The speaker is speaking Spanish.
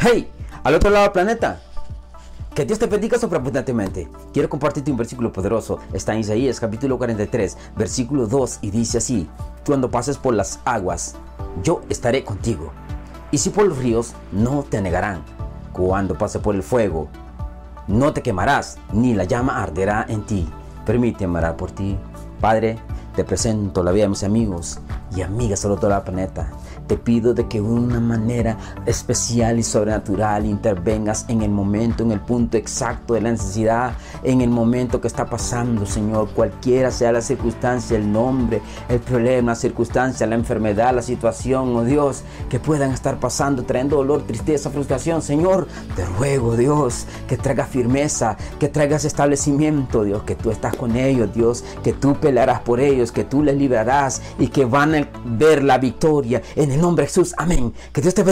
Hey, al otro lado del planeta. Que Dios te bendiga sorprendentemente. Quiero compartirte un versículo poderoso. Está en Isaías capítulo 43, versículo 2 y dice así. Cuando pases por las aguas, yo estaré contigo. Y si por los ríos, no te anegarán. Cuando pases por el fuego, no te quemarás, ni la llama arderá en ti. Permíteme orar por ti. Padre, te presento la vida de mis amigos y amigas a todo el planeta. Te pido de que de una manera especial y sobrenatural intervengas en el momento, en el punto exacto de la necesidad, en el momento que está pasando, Señor. Cualquiera sea la circunstancia, el nombre, el problema, la circunstancia, la enfermedad, la situación, oh Dios, que puedan estar pasando, trayendo dolor, tristeza, frustración. Señor, te ruego, Dios, que traigas firmeza, que traigas establecimiento, Dios, que tú estás con ellos, Dios, que tú pelearás por ellos, que tú les librarás y que van a ver la victoria en el nombre de Jesús. Amén. Que Dios te bendiga.